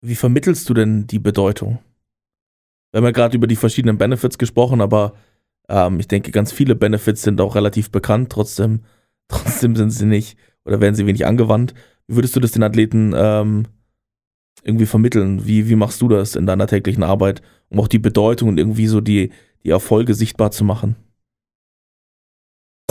Speaker 1: wie vermittelst du denn die Bedeutung? Wir haben ja gerade über die verschiedenen Benefits gesprochen, aber ähm, ich denke, ganz viele Benefits sind auch relativ bekannt, trotzdem, (laughs) trotzdem sind sie nicht oder werden sie wenig angewandt. Wie würdest du das den Athleten ähm, irgendwie vermitteln? Wie, wie machst du das in deiner täglichen Arbeit, um auch die Bedeutung und irgendwie so die, die Erfolge sichtbar zu machen?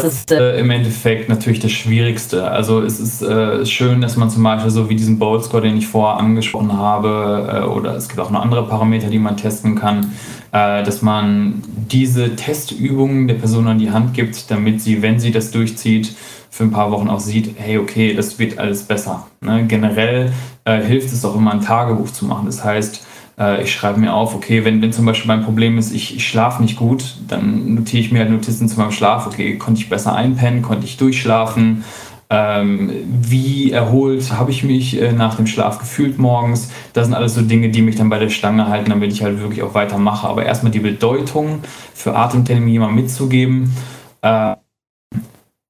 Speaker 3: Das ist äh, im Endeffekt natürlich das Schwierigste. Also es ist äh, schön, dass man zum Beispiel so wie diesen Bold Score, den ich vorher angesprochen habe, äh, oder es gibt auch noch andere Parameter, die man testen kann, äh, dass man diese Testübungen der Person an die Hand gibt, damit sie, wenn sie das durchzieht, für ein paar Wochen auch sieht, hey, okay, das wird alles besser. Ne? Generell äh, hilft es auch immer, ein Tagebuch zu machen. Das heißt, äh, ich schreibe mir auf, okay, wenn, wenn zum Beispiel mein Problem ist, ich, ich schlafe nicht gut, dann notiere ich mir halt Notizen zu meinem Schlaf. Okay, konnte ich besser einpennen, konnte ich durchschlafen? Ähm, wie erholt habe ich mich äh, nach dem Schlaf gefühlt morgens? Das sind alles so Dinge, die mich dann bei der Stange halten, damit ich halt wirklich auch weitermache. Aber erstmal die Bedeutung für Atemtraining jemand mitzugeben, äh,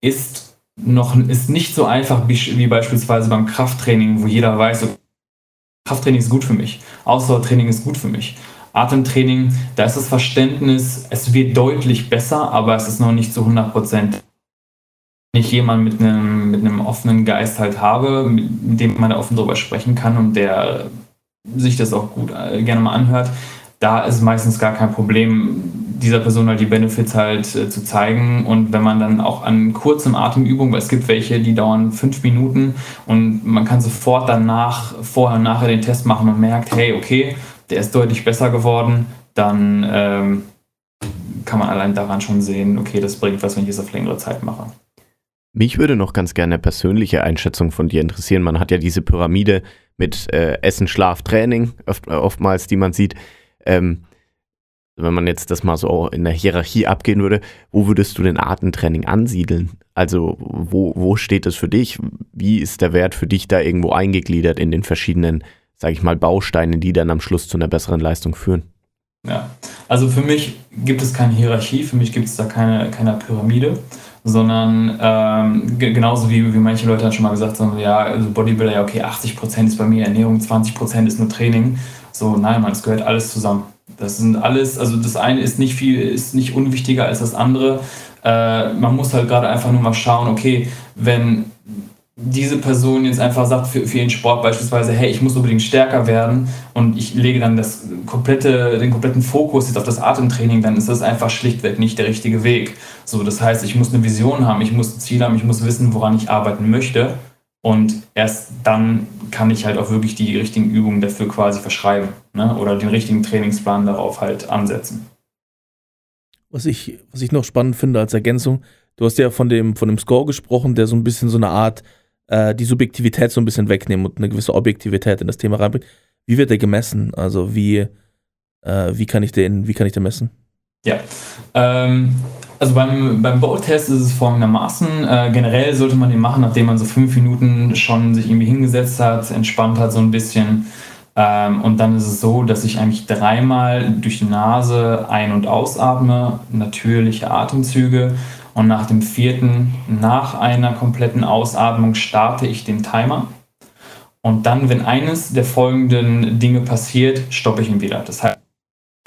Speaker 3: ist noch ist nicht so einfach wie, wie beispielsweise beim Krafttraining, wo jeder weiß, okay, Krafttraining ist gut für mich, Ausdauertraining ist gut für mich. Atemtraining, da ist das Verständnis, es wird deutlich besser, aber es ist noch nicht zu 100 Prozent. Wenn ich jemanden mit einem, mit einem offenen Geist halt habe, mit dem man da offen drüber sprechen kann und der sich das auch gut äh, gerne mal anhört, da ist meistens gar kein Problem, dieser Person halt die Benefits halt äh, zu zeigen. Und wenn man dann auch an kurzen Atemübungen, weil es gibt welche, die dauern fünf Minuten und man kann sofort danach, vorher und nachher den Test machen und merkt, hey, okay, der ist deutlich besser geworden, dann ähm, kann man allein daran schon sehen, okay, das bringt was, wenn ich es auf längere Zeit mache.
Speaker 4: Mich würde noch ganz gerne eine persönliche Einschätzung von dir interessieren. Man hat ja diese Pyramide mit äh, Essen, Schlaf, Training oft, oftmals, die man sieht. Ähm, wenn man jetzt das mal so in der Hierarchie abgehen würde, wo würdest du den Atemtraining ansiedeln? Also wo, wo steht es für dich? Wie ist der Wert für dich da irgendwo eingegliedert in den verschiedenen, sage ich mal, Bausteinen, die dann am Schluss zu einer besseren Leistung führen?
Speaker 3: Ja, also für mich gibt es keine Hierarchie, für mich gibt es da keine, keine Pyramide, sondern ähm, genauso wie, wie manche Leute dann schon mal gesagt haben, ja, also Bodybuilder, ja okay, 80% ist bei mir Ernährung, 20% ist nur Training. So, nein, man, es gehört alles zusammen. Das sind alles, also das eine ist nicht viel, ist nicht unwichtiger als das andere. Äh, man muss halt gerade einfach nur mal schauen, okay, wenn diese Person jetzt einfach sagt für, für ihren Sport beispielsweise, hey, ich muss unbedingt stärker werden und ich lege dann das komplette, den kompletten Fokus jetzt auf das Atemtraining, dann ist das einfach schlichtweg nicht der richtige Weg. So, das heißt, ich muss eine Vision haben, ich muss ein Ziel haben, ich muss wissen, woran ich arbeiten möchte und erst dann kann ich halt auch wirklich die richtigen Übungen dafür quasi verschreiben ne? oder den richtigen Trainingsplan darauf halt ansetzen.
Speaker 1: Was ich, was ich noch spannend finde als Ergänzung, du hast ja von dem, von dem Score gesprochen, der so ein bisschen so eine Art, äh, die Subjektivität so ein bisschen wegnehmen und eine gewisse Objektivität in das Thema reinbringt. Wie wird der gemessen? Also wie, äh, wie kann ich den, wie kann ich den messen?
Speaker 3: Ja, ähm, also beim, beim Bowl-Test ist es folgendermaßen. Äh, generell sollte man den machen, nachdem man so fünf Minuten schon sich irgendwie hingesetzt hat, entspannt hat so ein bisschen. Ähm, und dann ist es so, dass ich eigentlich dreimal durch die Nase ein- und ausatme, natürliche Atemzüge. Und nach dem vierten, nach einer kompletten Ausatmung, starte ich den Timer. Und dann, wenn eines der folgenden Dinge passiert, stoppe ich ihn wieder. Das heißt,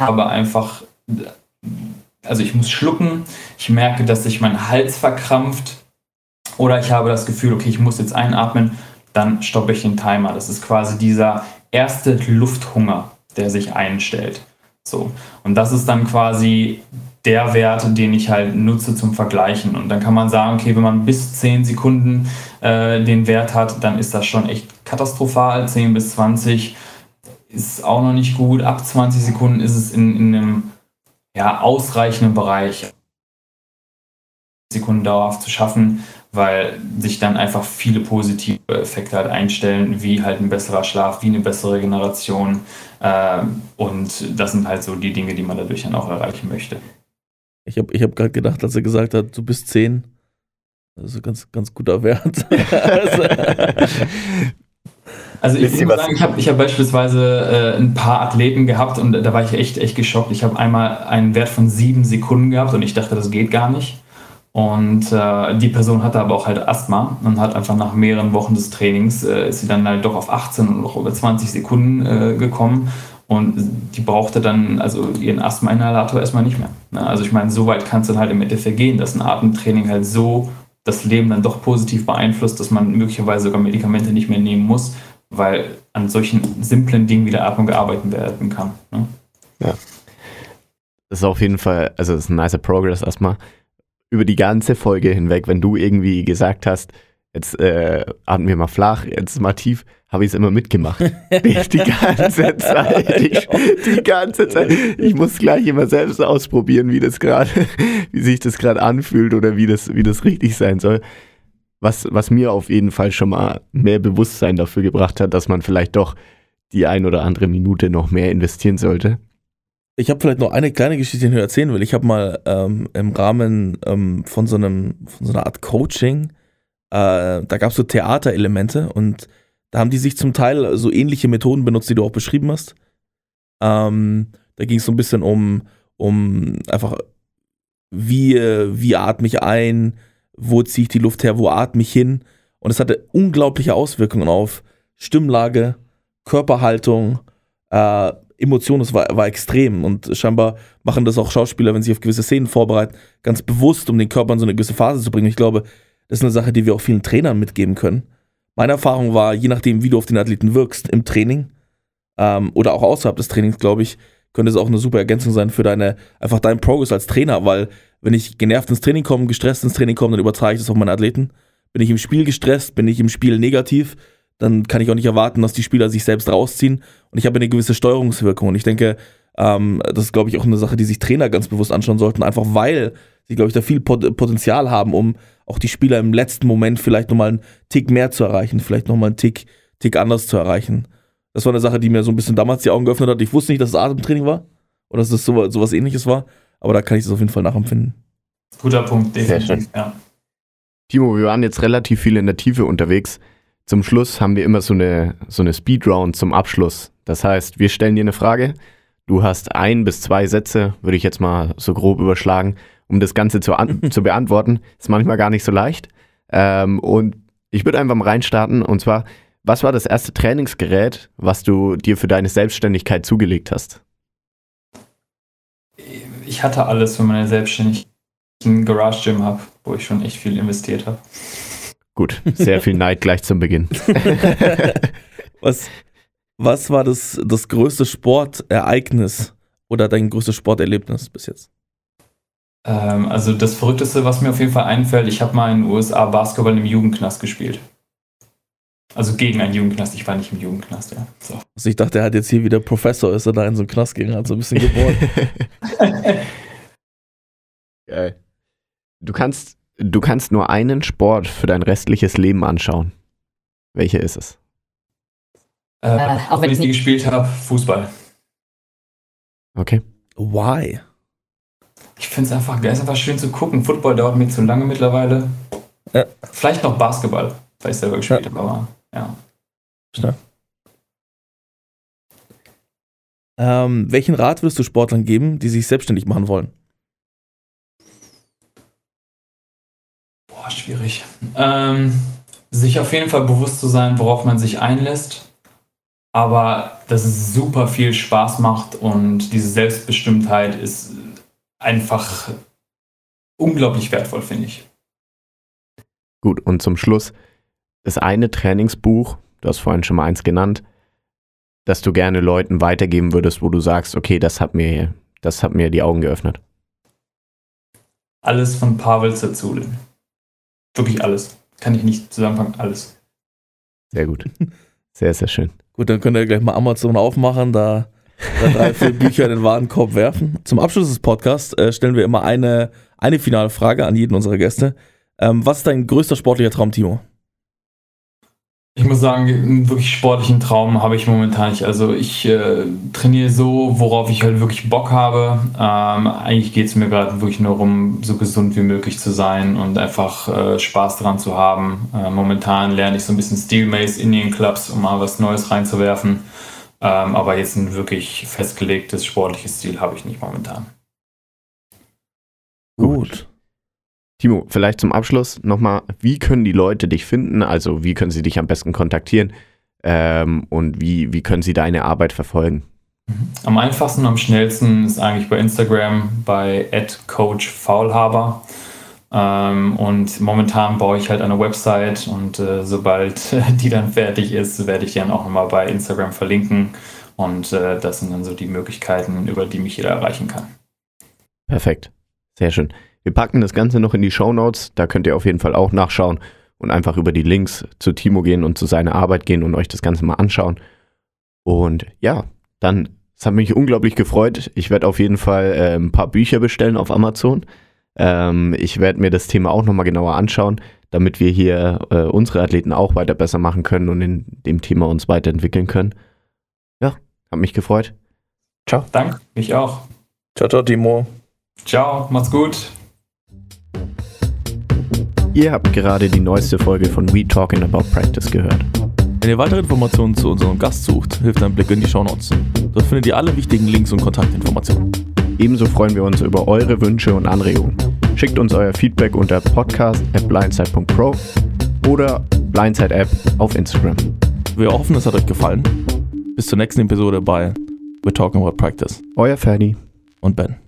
Speaker 3: ich habe einfach also ich muss schlucken, ich merke, dass sich mein Hals verkrampft oder ich habe das Gefühl, okay, ich muss jetzt einatmen, dann stoppe ich den Timer. Das ist quasi dieser erste Lufthunger, der sich einstellt. So. Und das ist dann quasi der Wert, den ich halt nutze zum Vergleichen. Und dann kann man sagen, okay, wenn man bis 10 Sekunden äh, den Wert hat, dann ist das schon echt katastrophal. 10 bis 20 ist auch noch nicht gut. Ab 20 Sekunden ist es in, in einem ja, ausreichenden Bereich Sekunden dauerhaft zu schaffen, weil sich dann einfach viele positive Effekte halt einstellen, wie halt ein besserer Schlaf, wie eine bessere Regeneration. Äh, und das sind halt so die Dinge, die man dadurch dann auch erreichen möchte.
Speaker 1: Ich habe ich hab gerade gedacht, als er gesagt hat, du bist 10, Das ist ein ganz, ganz guter Wert.
Speaker 3: Also (laughs) (laughs) (laughs) ich
Speaker 4: Wisst ihr
Speaker 3: muss sagen, ich habe ich hab beispielsweise äh, ein paar Athleten gehabt und da war ich echt, echt geschockt. Ich habe einmal einen Wert von sieben Sekunden gehabt und ich dachte, das geht gar nicht. Und äh, die Person hatte aber auch halt Asthma und hat einfach nach mehreren Wochen des Trainings äh, ist sie dann halt doch auf 18 und noch über 20 Sekunden äh, gekommen. Und die brauchte dann also ihren Asthma-Inhalator erstmal nicht mehr. Ne? Also ich meine, so weit kann es dann halt im Endeffekt gehen, dass ein Atemtraining halt so das Leben dann doch positiv beeinflusst, dass man möglicherweise sogar Medikamente nicht mehr nehmen muss, weil an solchen simplen Dingen wie der Atmung gearbeitet werden kann. Ne?
Speaker 4: Das ist auf jeden Fall, also das ist ein nicer Progress erstmal. Über die ganze Folge hinweg, wenn du irgendwie gesagt hast, jetzt äh, atmen wir mal flach, jetzt mal tief, habe ich es immer mitgemacht. (laughs) die, die ganze Zeit. Ich, die ganze Zeit. Ich muss gleich immer selbst ausprobieren, wie das gerade, (laughs) wie sich das gerade anfühlt oder wie das, wie das richtig sein soll. Was, was mir auf jeden Fall schon mal mehr Bewusstsein dafür gebracht hat, dass man vielleicht doch die ein oder andere Minute noch mehr investieren sollte.
Speaker 1: Ich habe vielleicht noch eine kleine Geschichte, die ich erzählen will. Ich habe mal ähm, im Rahmen ähm, von, so einem, von so einer Art Coaching, äh, da gab es so Theaterelemente und da haben die sich zum Teil so ähnliche Methoden benutzt, die du auch beschrieben hast. Ähm, da ging es so ein bisschen um, um einfach, wie, äh, wie atme ich ein, wo ziehe ich die Luft her, wo atme ich hin. Und es hatte unglaubliche Auswirkungen auf Stimmlage, Körperhaltung, äh, Emotionen, das war, war extrem. Und scheinbar machen das auch Schauspieler, wenn sie auf gewisse Szenen vorbereiten, ganz bewusst, um den Körper in so eine gewisse Phase zu bringen. Ich glaube, das ist eine Sache, die wir auch vielen Trainern mitgeben können. Meine Erfahrung war, je nachdem, wie du auf den Athleten wirkst im Training ähm, oder auch außerhalb des Trainings, glaube ich, könnte es auch eine super Ergänzung sein für deine, einfach deinen Progress als Trainer, weil wenn ich genervt ins Training komme, gestresst ins Training komme, dann übertrage ich das auf meine Athleten. Bin ich im Spiel gestresst, bin ich im Spiel negativ, dann kann ich auch nicht erwarten, dass die Spieler sich selbst rausziehen. Und ich habe eine gewisse Steuerungswirkung. Und ich denke, ähm, das ist, glaube ich, auch eine Sache, die sich Trainer ganz bewusst anschauen sollten, einfach weil sie, glaube ich, da viel Pot Potenzial haben, um auch die Spieler im letzten Moment vielleicht nochmal einen Tick mehr zu erreichen, vielleicht nochmal einen Tick, Tick anders zu erreichen. Das war eine Sache, die mir so ein bisschen damals die Augen geöffnet hat. Ich wusste nicht, dass es Atemtraining war oder dass es so, sowas ähnliches war, aber da kann ich es auf jeden Fall nachempfinden.
Speaker 3: Guter Punkt,
Speaker 4: Sehr
Speaker 3: definitiv. Ja.
Speaker 4: Timo, wir waren jetzt relativ viel in der Tiefe unterwegs. Zum Schluss haben wir immer so eine, so eine Speedround zum Abschluss. Das heißt, wir stellen dir eine Frage. Du hast ein bis zwei Sätze, würde ich jetzt mal so grob überschlagen, um das Ganze zu, (laughs) zu beantworten. Ist manchmal gar nicht so leicht. Ähm, und ich würde einfach mal reinstarten. Und zwar, was war das erste Trainingsgerät, was du dir für deine Selbstständigkeit zugelegt hast?
Speaker 3: Ich hatte alles für meine Selbstständigkeit. Ein Garage Gym habe, wo ich schon echt viel investiert habe.
Speaker 4: Gut, sehr viel Neid gleich zum Beginn. (laughs)
Speaker 1: Was, was war das, das größte Sportereignis oder dein größtes Sporterlebnis bis jetzt?
Speaker 3: Ähm, also das Verrückteste, was mir auf jeden Fall einfällt, ich habe mal in den USA Basketball im Jugendknast gespielt. Also gegen einen Jugendknast, ich war nicht im Jugendknast, ja. So.
Speaker 1: Also ich dachte, er hat jetzt hier wieder Professor, ist er da in so einen Knast gegangen, hat so ein bisschen gebohrt. (laughs)
Speaker 4: Geil. Du kannst, du kannst nur einen Sport für dein restliches Leben anschauen. Welcher ist es?
Speaker 3: Äh,
Speaker 6: Äh,
Speaker 3: auch wenn ich nie gespielt habe, Fußball.
Speaker 4: Okay.
Speaker 1: Why?
Speaker 3: Ich finde es einfach, geil, ist einfach schön zu gucken. Football dauert mir zu lange mittlerweile.
Speaker 1: Ja.
Speaker 3: Vielleicht noch Basketball, weil ich selber gespielt habe, aber ja.
Speaker 1: Ähm, welchen Rat würdest du Sportlern geben, die sich selbstständig machen wollen?
Speaker 3: Boah, schwierig. Ähm, sich auf jeden Fall bewusst zu sein, worauf man sich einlässt. Aber dass es super viel Spaß macht und diese Selbstbestimmtheit ist einfach unglaublich wertvoll, finde ich.
Speaker 4: Gut, und zum Schluss das eine Trainingsbuch, du hast vorhin schon mal eins genannt, das du gerne Leuten weitergeben würdest, wo du sagst, okay, das hat mir, das hat mir die Augen geöffnet.
Speaker 3: Alles von Pavel Zazulin. Wirklich alles. Kann ich nicht zusammenfangen, alles.
Speaker 4: Sehr gut. Sehr, sehr schön.
Speaker 1: Gut, dann könnt ihr gleich mal Amazon aufmachen, da, da drei, vier Bücher in den Warenkorb werfen. Zum Abschluss des Podcasts äh, stellen wir immer eine, eine finale Frage an jeden unserer Gäste. Ähm, was ist dein größter sportlicher Traum, Timo?
Speaker 3: Ich muss sagen, einen wirklich sportlichen Traum habe ich momentan nicht. Also ich äh, trainiere so, worauf ich halt wirklich Bock habe. Ähm, eigentlich geht es mir gerade wirklich nur darum, so gesund wie möglich zu sein und einfach äh, Spaß daran zu haben. Äh, momentan lerne ich so ein bisschen Steel Mace Indian Clubs, um mal was Neues reinzuwerfen. Ähm, aber jetzt ein wirklich festgelegtes sportliches Ziel habe ich nicht momentan.
Speaker 1: Gut.
Speaker 4: Timo, vielleicht zum Abschluss nochmal, wie können die Leute dich finden? Also wie können sie dich am besten kontaktieren? Ähm, und wie, wie können sie deine Arbeit verfolgen?
Speaker 3: Am einfachsten und am schnellsten ist eigentlich bei Instagram bei @coachfaulhaber. Ähm, und momentan baue ich halt eine Website und äh, sobald (laughs) die dann fertig ist, werde ich die dann auch nochmal bei Instagram verlinken. Und äh, das sind dann so die Möglichkeiten, über die mich jeder erreichen kann.
Speaker 4: Perfekt. Sehr schön. Wir packen das Ganze noch in die Show Notes. Da könnt ihr auf jeden Fall auch nachschauen und einfach über die Links zu Timo gehen und zu seiner Arbeit gehen und euch das Ganze mal anschauen. Und ja, dann, es hat mich unglaublich gefreut. Ich werde auf jeden Fall äh, ein paar Bücher bestellen auf Amazon. Ähm, ich werde mir das Thema auch nochmal genauer anschauen, damit wir hier äh, unsere Athleten auch weiter besser machen können und in dem Thema uns weiterentwickeln können. Ja, hat mich gefreut.
Speaker 3: Ciao. Danke, mich auch.
Speaker 1: Ciao, ciao, Timo.
Speaker 3: Ciao, macht's gut.
Speaker 4: Ihr habt gerade die neueste Folge von We Talking About Practice gehört.
Speaker 1: Wenn ihr weitere Informationen zu unserem Gast sucht, hilft ein Blick in die Shownotes. Dort findet ihr alle wichtigen Links und Kontaktinformationen.
Speaker 4: Ebenso freuen wir uns über eure Wünsche und Anregungen. Schickt uns euer Feedback unter podcast.blindside.pro oder Blindside App auf Instagram.
Speaker 1: Wir hoffen, es hat euch gefallen. Bis zur nächsten Episode bei We're Talking About Practice
Speaker 4: Euer Ferdi.
Speaker 1: und Ben.